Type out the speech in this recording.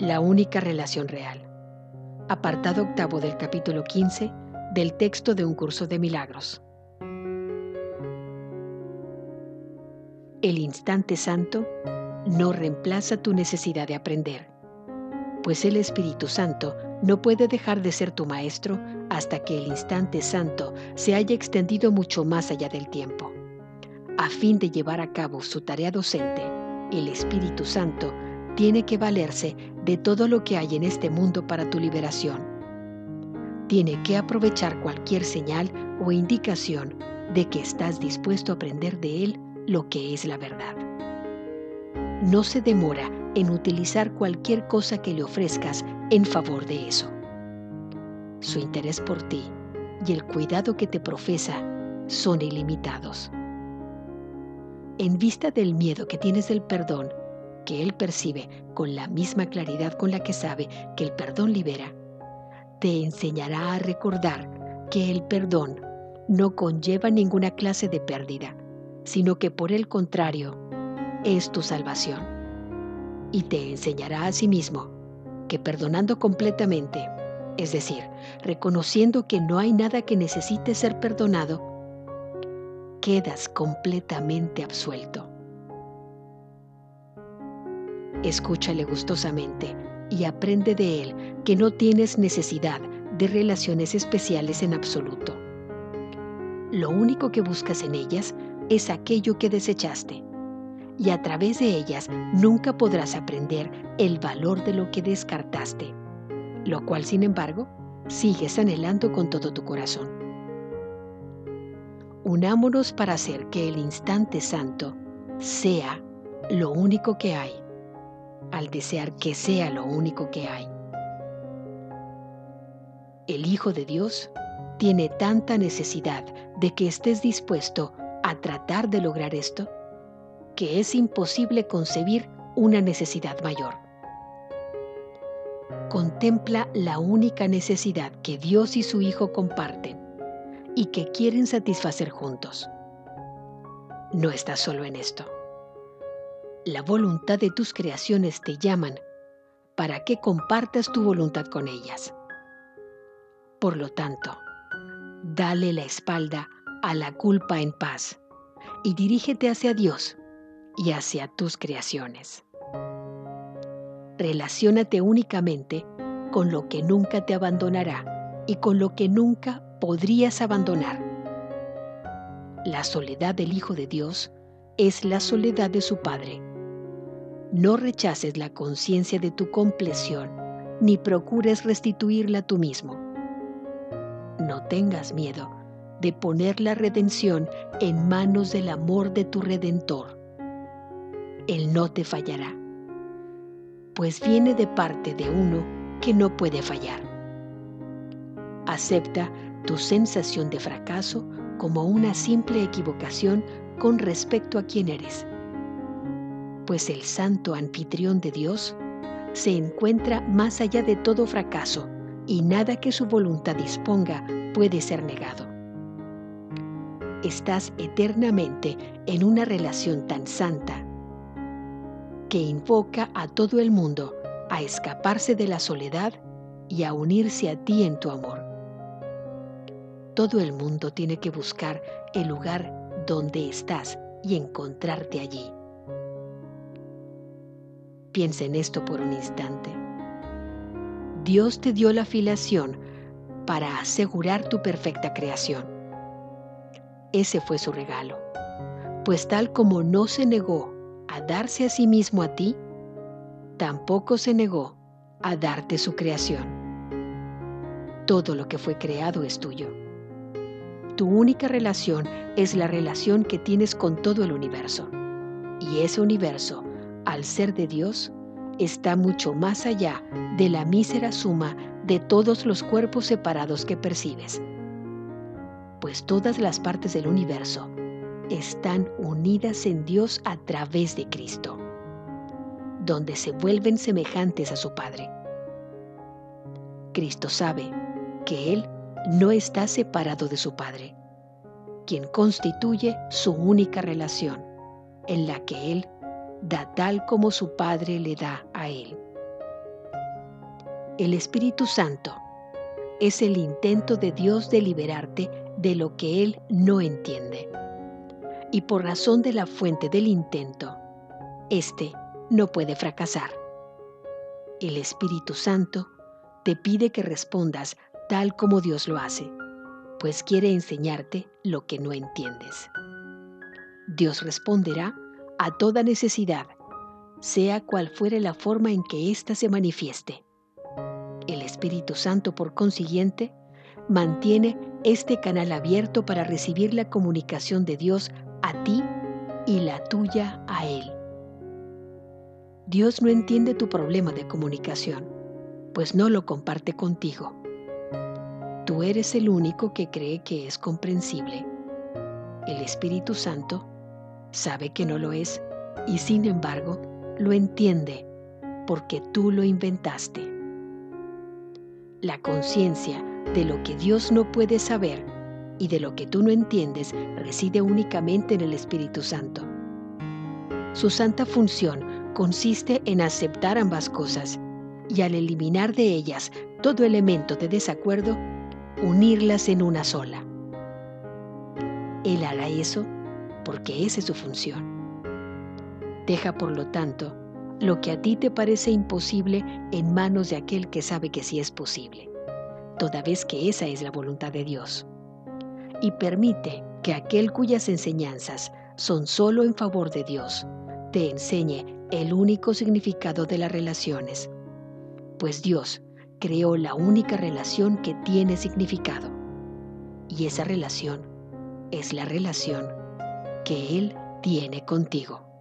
La única relación real. Apartado octavo del capítulo 15 del texto de un curso de milagros. El instante santo no reemplaza tu necesidad de aprender, pues el Espíritu Santo no puede dejar de ser tu maestro hasta que el instante santo se haya extendido mucho más allá del tiempo. A fin de llevar a cabo su tarea docente, el Espíritu Santo tiene que valerse de todo lo que hay en este mundo para tu liberación. Tiene que aprovechar cualquier señal o indicación de que estás dispuesto a aprender de él lo que es la verdad. No se demora en utilizar cualquier cosa que le ofrezcas en favor de eso. Su interés por ti y el cuidado que te profesa son ilimitados. En vista del miedo que tienes del perdón, que él percibe con la misma claridad con la que sabe que el perdón libera, te enseñará a recordar que el perdón no conlleva ninguna clase de pérdida, sino que por el contrario es tu salvación. Y te enseñará a sí mismo que perdonando completamente, es decir, reconociendo que no hay nada que necesite ser perdonado, quedas completamente absuelto. Escúchale gustosamente y aprende de él que no tienes necesidad de relaciones especiales en absoluto. Lo único que buscas en ellas es aquello que desechaste y a través de ellas nunca podrás aprender el valor de lo que descartaste, lo cual sin embargo sigues anhelando con todo tu corazón. Unámonos para hacer que el instante santo sea lo único que hay al desear que sea lo único que hay. El Hijo de Dios tiene tanta necesidad de que estés dispuesto a tratar de lograr esto que es imposible concebir una necesidad mayor. Contempla la única necesidad que Dios y su Hijo comparten y que quieren satisfacer juntos. No estás solo en esto la voluntad de tus creaciones te llaman para que compartas tu voluntad con ellas. Por lo tanto, dale la espalda a la culpa en paz y dirígete hacia Dios y hacia tus creaciones. Relaciónate únicamente con lo que nunca te abandonará y con lo que nunca podrías abandonar. La soledad del Hijo de Dios es la soledad de su Padre no rechaces la conciencia de tu compleción, ni procures restituirla tú mismo. No tengas miedo de poner la redención en manos del amor de tu Redentor. Él no te fallará, pues viene de parte de uno que no puede fallar. Acepta tu sensación de fracaso como una simple equivocación con respecto a quién eres pues el santo anfitrión de Dios se encuentra más allá de todo fracaso y nada que su voluntad disponga puede ser negado. Estás eternamente en una relación tan santa que invoca a todo el mundo a escaparse de la soledad y a unirse a ti en tu amor. Todo el mundo tiene que buscar el lugar donde estás y encontrarte allí. Piensa en esto por un instante. Dios te dio la filiación para asegurar tu perfecta creación. Ese fue su regalo, pues tal como no se negó a darse a sí mismo a ti, tampoco se negó a darte su creación. Todo lo que fue creado es tuyo. Tu única relación es la relación que tienes con todo el universo. Y ese universo al ser de Dios, está mucho más allá de la mísera suma de todos los cuerpos separados que percibes. Pues todas las partes del universo están unidas en Dios a través de Cristo, donde se vuelven semejantes a su Padre. Cristo sabe que Él no está separado de su Padre, quien constituye su única relación, en la que Él da tal como su Padre le da a Él. El Espíritu Santo es el intento de Dios de liberarte de lo que Él no entiende. Y por razón de la fuente del intento, éste no puede fracasar. El Espíritu Santo te pide que respondas tal como Dios lo hace, pues quiere enseñarte lo que no entiendes. Dios responderá a toda necesidad, sea cual fuere la forma en que ésta se manifieste. El Espíritu Santo, por consiguiente, mantiene este canal abierto para recibir la comunicación de Dios a ti y la tuya a Él. Dios no entiende tu problema de comunicación, pues no lo comparte contigo. Tú eres el único que cree que es comprensible. El Espíritu Santo sabe que no lo es y sin embargo lo entiende porque tú lo inventaste. La conciencia de lo que Dios no puede saber y de lo que tú no entiendes reside únicamente en el Espíritu Santo. Su santa función consiste en aceptar ambas cosas y al eliminar de ellas todo elemento de desacuerdo, unirlas en una sola. Él hará eso porque esa es su función. Deja, por lo tanto, lo que a ti te parece imposible en manos de aquel que sabe que sí es posible, toda vez que esa es la voluntad de Dios. Y permite que aquel cuyas enseñanzas son solo en favor de Dios, te enseñe el único significado de las relaciones, pues Dios creó la única relación que tiene significado. Y esa relación es la relación que Él tiene contigo.